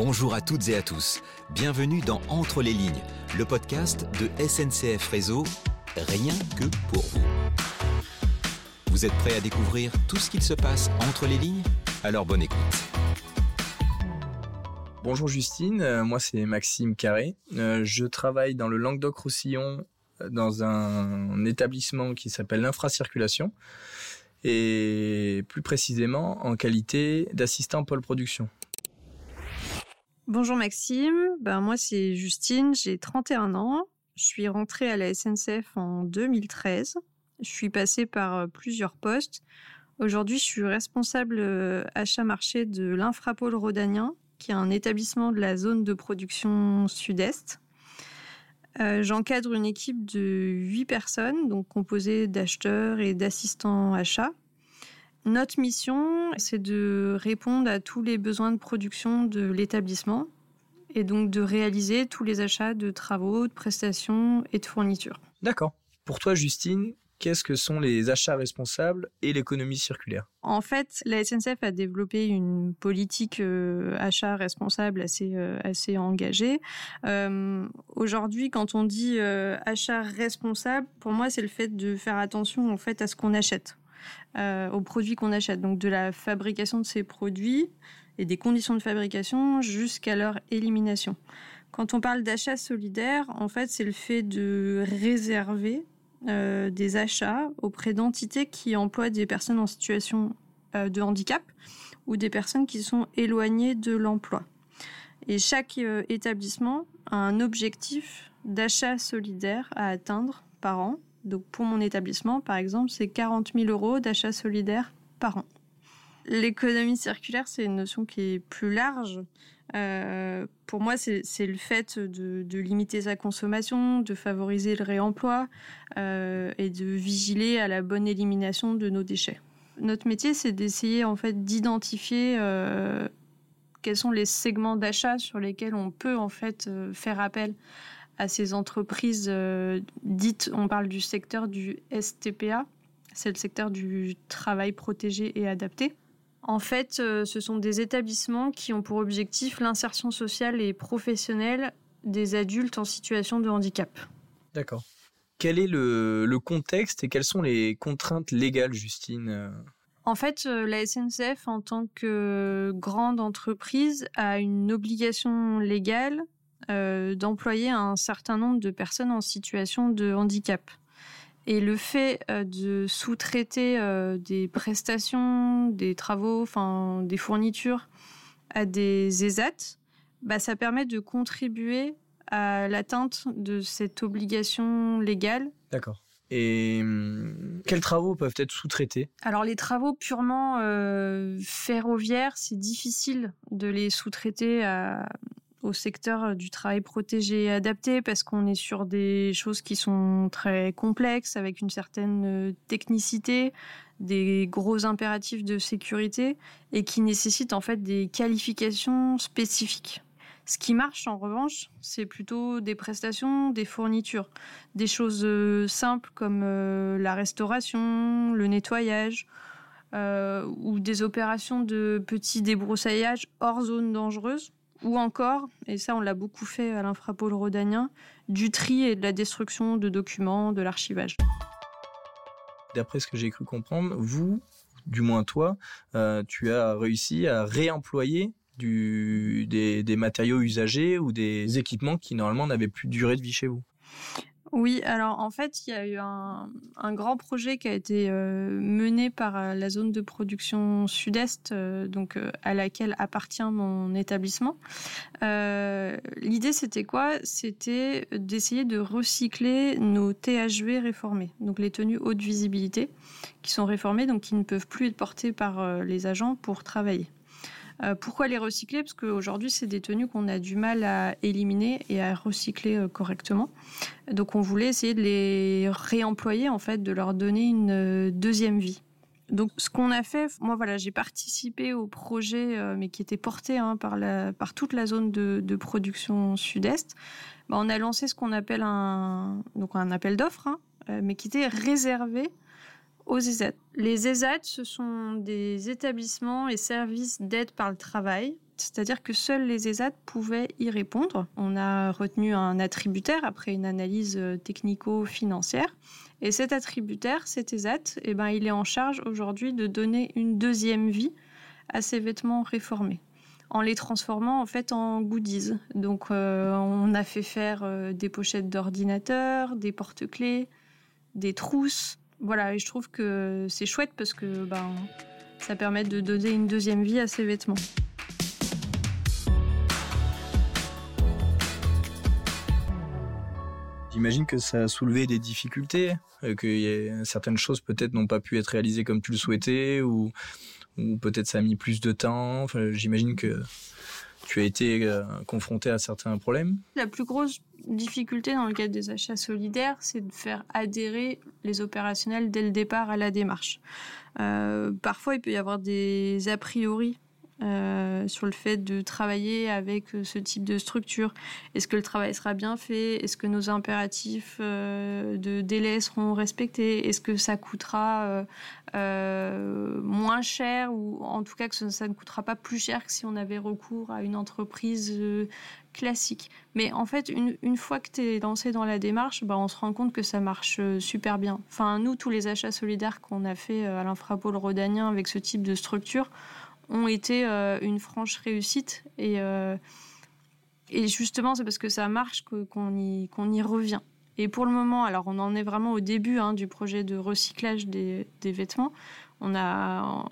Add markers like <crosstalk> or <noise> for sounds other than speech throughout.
Bonjour à toutes et à tous. Bienvenue dans Entre les lignes, le podcast de SNCF Réseau, rien que pour vous. Vous êtes prêts à découvrir tout ce qu'il se passe entre les lignes? Alors bonne écoute. Bonjour Justine, euh, moi c'est Maxime Carré. Euh, je travaille dans le Languedoc-Roussillon euh, dans un établissement qui s'appelle l'Infracirculation et plus précisément en qualité d'assistant pôle production. Bonjour Maxime, ben moi c'est Justine, j'ai 31 ans. Je suis rentrée à la SNCF en 2013. Je suis passée par euh, plusieurs postes. Aujourd'hui, je suis responsable euh, achat-marché de l'Infrapôle Rhodanien, qui est un établissement de la zone de production sud-est. Euh, J'encadre une équipe de 8 personnes, donc composée d'acheteurs et d'assistants achats. Notre mission, c'est de répondre à tous les besoins de production de l'établissement et donc de réaliser tous les achats de travaux, de prestations et de fournitures. D'accord. Pour toi, Justine, qu'est-ce que sont les achats responsables et l'économie circulaire? En fait, la SNCF a développé une politique euh, achat responsable assez euh, assez engagée. Euh, Aujourd'hui, quand on dit euh, achat responsable, pour moi, c'est le fait de faire attention en fait à ce qu'on achète euh, aux produits qu'on achète, donc de la fabrication de ces produits et des conditions de fabrication jusqu'à leur élimination. Quand on parle d'achat solidaire, en fait, c'est le fait de réserver euh, des achats auprès d'entités qui emploient des personnes en situation euh, de handicap ou des personnes qui sont éloignées de l'emploi. Et chaque établissement a un objectif d'achat solidaire à atteindre par an donc pour mon établissement, par exemple, c'est 40 000 euros d'achat solidaire par an. L'économie circulaire, c'est une notion qui est plus large. Euh, pour moi, c'est le fait de, limiter sa consommation, de favoriser le réemploi euh, et de vigiler à la bonne élimination de nos déchets. Notre métier, c'est d'essayer en fait d'identifier euh, quels sont les segments d'achat sur lesquels on peut en fait faire appel à ces entreprises euh, dites, on parle du secteur du STPA, c'est le secteur du travail protégé et adapté. En fait, euh, ce sont des établissements qui ont pour objectif l'insertion sociale et professionnelle des adultes en situation de handicap. D'accord. Quel est le, le, contexte et quelles sont les contraintes légales, Justine en fait, euh, la SNCF, en tant que grande entreprise, a une obligation légale euh, d'employer un certain nombre de personnes en situation de handicap. Et le fait euh, de sous-traiter euh, des prestations, des travaux, enfin des fournitures à des ESAT, bah, ça permet de contribuer à l'atteinte de cette obligation légale. D'accord. Et hum, quels travaux peuvent être sous-traités? Alors les travaux purement euh, ferroviaires, c'est difficile de les sous-traiter à, au secteur du travail protégé et adapté parce qu'on est sur des choses qui sont très complexes avec une certaine technicité, des gros impératifs de sécurité et qui nécessitent en fait des qualifications spécifiques. Ce qui marche en revanche, c'est plutôt des prestations, des fournitures, des choses simples comme la restauration, le nettoyage, euh, ou des opérations de petits débroussaillages hors zone dangereuse ou encore, et ça on l'a beaucoup fait à l'infrapôle rhodanien, du tri et de la destruction de documents, de l'archivage. D'après ce que j'ai cru comprendre, vous, du moins toi, euh, tu as réussi à réemployer des, matériaux usagés ou des équipements qui normalement n'avaient plus durée de vie chez vous. Oui, alors en fait, il y a eu un, grand projet qui a été euh, mené par euh, la zone de production sud-est, euh, donc à laquelle appartient mon établissement. L'idée, c'était quoi? C'était d'essayer de recycler nos THV réformés, donc les tenues haute visibilité, qui sont réformées, donc qui ne peuvent plus être portées par les agents pour travailler. Euh, pourquoi les recycler? Parce qu'aujourd'hui, c'est des tenues qu'on a du mal à éliminer et à recycler euh, correctement. Donc, on voulait essayer de les réemployer, en fait, de leur donner une euh, deuxième vie. Donc, ce qu'on a fait, moi, voilà, j'ai participé au projet, mais qui était porté hein, par, toute la zone de, de production sud-est. Bah, on a lancé ce qu'on appelle un, donc un appel d'offres, hein, mais qui était réservé aux ESAT. Les ESAT, ce sont des établissements et services d'aide par le travail c'est-à-dire que seuls les ESAT pouvaient y répondre. On a retenu un attributaire après une analyse euh, technico-financière. Et cet attributaire, cet ESAT, eh ben, il est en charge aujourd'hui de donner une deuxième vie à ces vêtements réformés en les transformant en fait en goodies. Donc euh, on a fait faire euh, des pochettes d'ordinateur, des porte-clés, des trousses. Voilà, et je trouve que c'est chouette parce que ben, ça permet de donner une deuxième vie à ces vêtements. J'imagine que ça a soulevé des difficultés, euh, que certaines choses peut-être n'ont pas pu être réalisées comme tu le souhaitais, ou, ou peut-être ça a mis plus de temps. Enfin, J'imagine que tu as été euh, confronté à certains problèmes? La plus grosse difficulté dans le cadre des achats solidaires, c'est de faire adhérer les opérationnels dès le départ à la démarche. Euh, parfois, il peut y avoir des a priori euh, sur le fait de travailler avec euh, ce type de structure. Est-ce que le travail sera bien fait? Est-ce que nos impératifs euh, de délai seront respectés? Est-ce que ça coûtera moins cher ou en tout cas que ça, ne coûtera pas plus cher que si on avait recours à une entreprise classique? Mais en fait, une, fois que tu es lancé dans la démarche, bah, on se rend compte que ça marche super bien. Enfin, nous, tous les achats solidaires qu'on a fait à l'infrapôle rhodanien avec ce type de structure, ont été euh, une franche réussite. Et, euh, et justement, c'est parce que ça marche qu'on y, qu'on y revient. Et pour le moment, alors on en est vraiment au début hein, du projet de recyclage des, des vêtements. On a,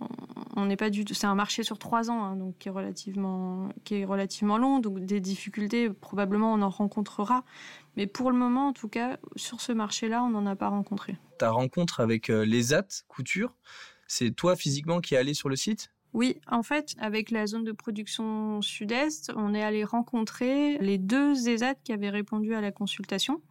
on n'est pas du. C'est un marché sur trois ans, hein, donc qui est relativement, qui est relativement long. Donc des difficultés, probablement, on en rencontrera. Mais pour le moment, en tout cas, sur ce marché-là, on n'en a pas rencontré. Ta rencontre avec euh, Couture, c'est toi physiquement qui es allé sur le site? Oui, en fait, avec la zone de production sud-est, on est allé rencontrer les deux ESAT qui avaient répondu à la consultation.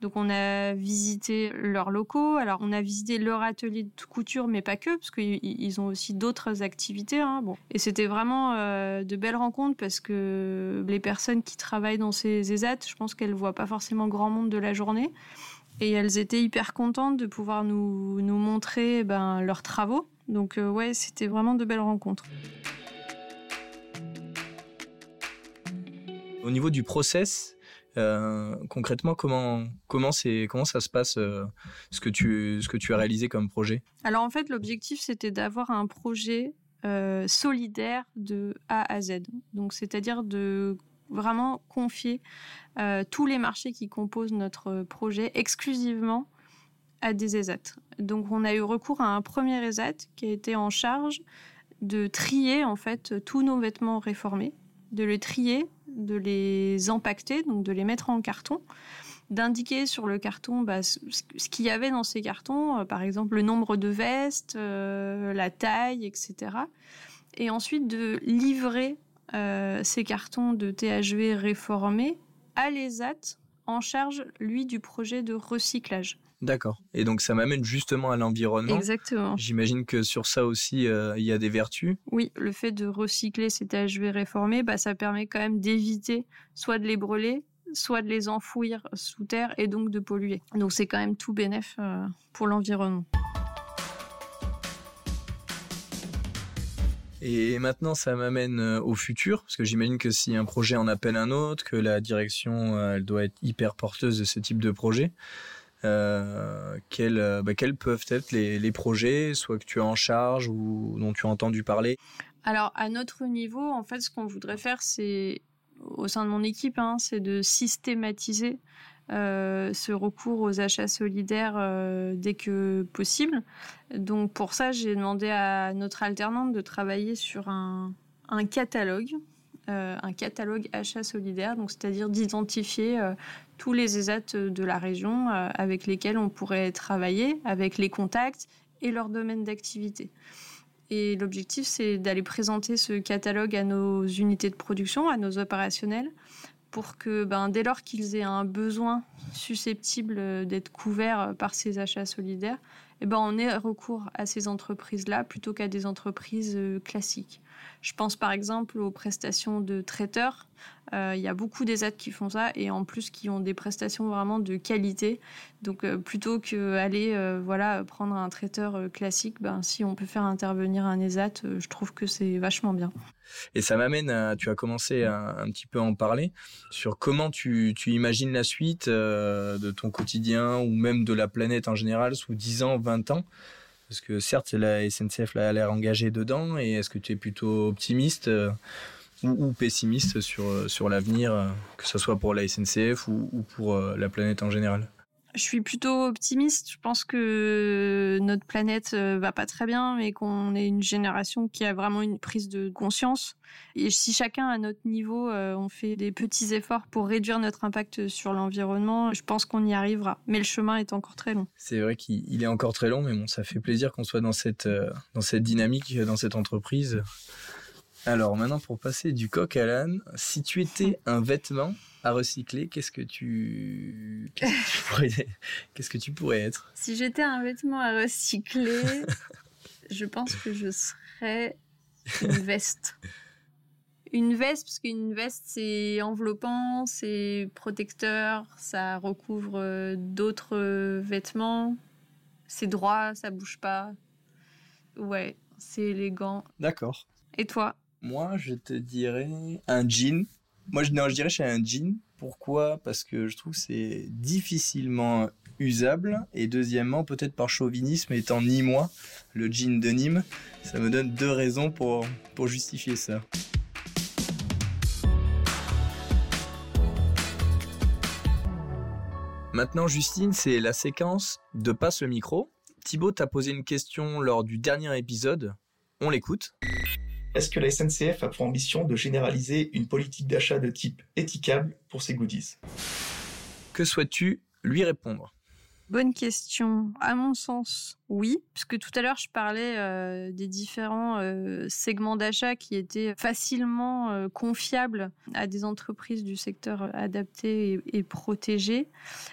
Donc on a visité leurs locaux, alors on a visité leur atelier de couture, mais pas que, parce qu'ils ont aussi d'autres activités. Hein. Bon. Et c'était vraiment euh, de belles rencontres parce que les personnes qui travaillent dans ces ESAT, je pense qu'elles voient pas forcément grand monde de la journée. Et elles étaient hyper contentes de pouvoir nous, nous montrer ben, leurs travaux. Donc euh, ouais, c'était vraiment de belles rencontres. Au niveau du process, euh, concrètement, comment comment c'est comment ça se passe euh, ce que tu ce que tu as réalisé comme projet? Alors en fait, l'objectif c'était d'avoir un projet solidaire de A à Z. Donc c'est-à-dire de vraiment confier tous les marchés qui composent notre projet exclusivement à des ESAT. Donc on a eu recours à un premier ESAT qui a été en charge de trier en fait tous nos vêtements réformés, de les trier, de les empaqueter, donc de les mettre en carton, d'indiquer sur le carton bah, ce qu'il y avait dans ces cartons, euh, par exemple le nombre de vestes, euh, la taille, etc. Et ensuite de livrer euh, ces cartons de THV réformés à l'ESAT en charge, lui, du projet de recyclage. D'accord. Et donc ça m'amène justement à l'environnement. Exactement. J'imagine que sur ça aussi, euh, il y a des vertus. Oui, le fait de recycler ces THV réformés, bah, ça permet quand même d'éviter soit de les brûler, soit de les enfouir sous terre et donc de polluer. Donc c'est quand même tout bénéf euh, pour l'environnement. Et maintenant, ça m'amène euh, au futur, parce que j'imagine que si un projet en appelle un autre, que la direction, elle doit être hyper porteuse de ce type de projet. Euh, quels, euh, bah, quels, peuvent être les, projets, soit que tu as en charge ou dont tu as entendu parler? Alors, à notre niveau, en fait, ce qu'on voudrait faire, c'est, au sein de mon équipe, hein, c'est de systématiser euh, ce recours aux achats solidaires dès que possible. Donc, pour ça, j'ai demandé à notre alternante de travailler sur un, catalogue euh, un catalogue achat solidaire, donc c'est-à-dire d'identifier euh, tous les ESAT de la région euh, avec lesquels on pourrait travailler, avec les contacts et leur domaine d'activité. Et l'objectif, c'est d'aller présenter ce catalogue à nos unités de production, à nos opérationnels, pour que ben, dès lors qu'ils aient un besoin susceptible d'être couvert par ces achats solidaires, eh ben, on ait recours à ces entreprises-là plutôt qu'à des entreprises classiques. Je pense par exemple aux prestations de traiteurs. Euh, il y a beaucoup d'ESAT qui font ça et en plus qui ont des prestations vraiment de qualité. Donc euh, plutôt que aller euh, voilà prendre un traiteur classique, ben si on peut faire intervenir un ESAT, je trouve que c'est vachement bien. Et ça m'amène à, tu as commencé un petit peu à en parler sur comment tu, imagines la suite de ton quotidien ou même de la planète en général sous 10 ans, 20 ans. Parce que certes, la SNCF a l'air engagée dedans, et est-ce que tu es plutôt optimiste ou, pessimiste sur, euh, sur l'avenir, euh, que ce soit pour la SNCF ou, ou pour euh, la planète en général? Je suis plutôt optimiste. Je pense que notre planète va pas très bien, mais qu'on est une génération qui a vraiment une prise de conscience. Et si chacun à notre niveau, on fait des petits efforts pour réduire notre impact sur l'environnement, je pense qu'on y arrivera. Mais le chemin est encore très long. C'est vrai qu'il est encore très long, mais bon, ça fait plaisir qu'on soit dans cette, dans cette dynamique, dans cette entreprise. Alors maintenant, pour passer du coq à l'âne, si tu étais un vêtement à recycler, qu'est-ce que tu, qu'est-ce que tu <laughs> pourrais, être? Si j'étais un vêtement à recycler, <laughs> je pense que je serais une veste. Une veste, parce qu'une veste, c'est enveloppant, c'est protecteur, ça recouvre euh, d'autres vêtements, c'est droit, ça bouge pas. Ouais, c'est élégant. D'accord. Et toi? Moi, je te dirais un jean. Moi, je, non, je dirais chez un jean. Pourquoi? Parce que je trouve que c'est difficilement usable. Et deuxièmement, peut-être par chauvinisme, étant ni moi, le jean de Nîmes, ça me donne deux raisons pour, pour justifier ça. Maintenant, Justine, c'est la séquence de Passe le micro. Thibaut t'a posé une question lors du dernier épisode. On l'écoute. Est-ce que la SNCF a pour ambition de généraliser une politique d'achat de type éthicable pour ses goodies? Que souhaites-tu lui répondre? Bonne question. À mon sens, oui, puisque tout à l'heure je parlais euh, des différents euh, segments d'achat qui étaient facilement euh, confiables à des entreprises du secteur adapté et, protégé.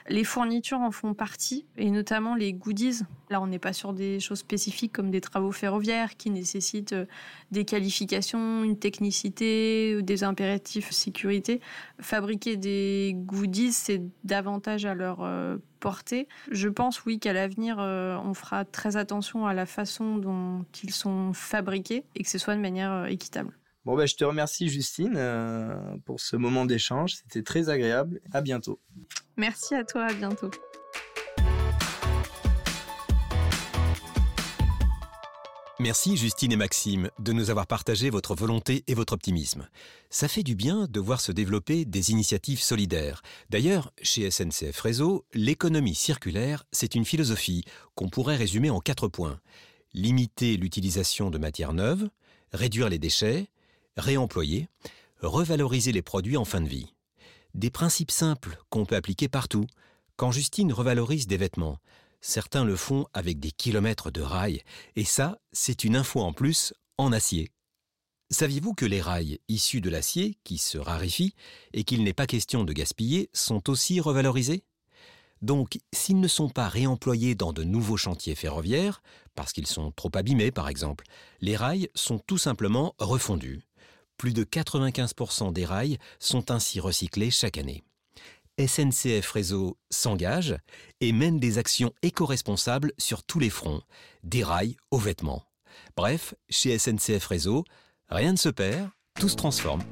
Les fournitures en font partie, et notamment les goodies. Là, on n'est pas sur des choses spécifiques comme des travaux ferroviaires qui nécessitent des qualifications, une technicité, des impératifs sécurité. Fabriquer des goodies, c'est davantage à leur portée. Je pense, oui, qu'à l'avenir, on fera très attention à la façon dont ils sont fabriqués et que ce soit de manière euh, équitable. Bon, ben, je te remercie Justine euh, pour ce moment d'échange. C'était très agréable. À bientôt. Merci à toi. À bientôt. Merci Justine et Maxime de nous avoir partagé votre volonté et votre optimisme. Ça fait du bien de voir se développer des initiatives solidaires. D'ailleurs, chez SNCF Réseau, l'économie circulaire, c'est une philosophie qu'on pourrait résumer en quatre points. Limiter l'utilisation de matières neuves, réduire les déchets, réemployer, revaloriser les produits en fin de vie. Des principes simples qu'on peut appliquer partout. Quand Justine revalorise des vêtements, Certains le font avec des kilomètres de rails, et ça, c'est une info en plus en acier. Saviez-vous que les rails issus de l'acier, qui se raréfient, et qu'il n'est pas question de gaspiller, sont aussi revalorisés? Donc, s'ils ne sont pas réemployés dans de nouveaux chantiers ferroviaires, parce qu'ils sont trop abîmés par exemple, les rails sont tout simplement refondus. Plus de 95% des rails sont ainsi recyclés chaque année. SNCF Réseau s'engage et mène des actions éco-responsables sur tous les fronts, des rails aux vêtements. Bref, chez SNCF Réseau, rien ne se perd, tout se transforme.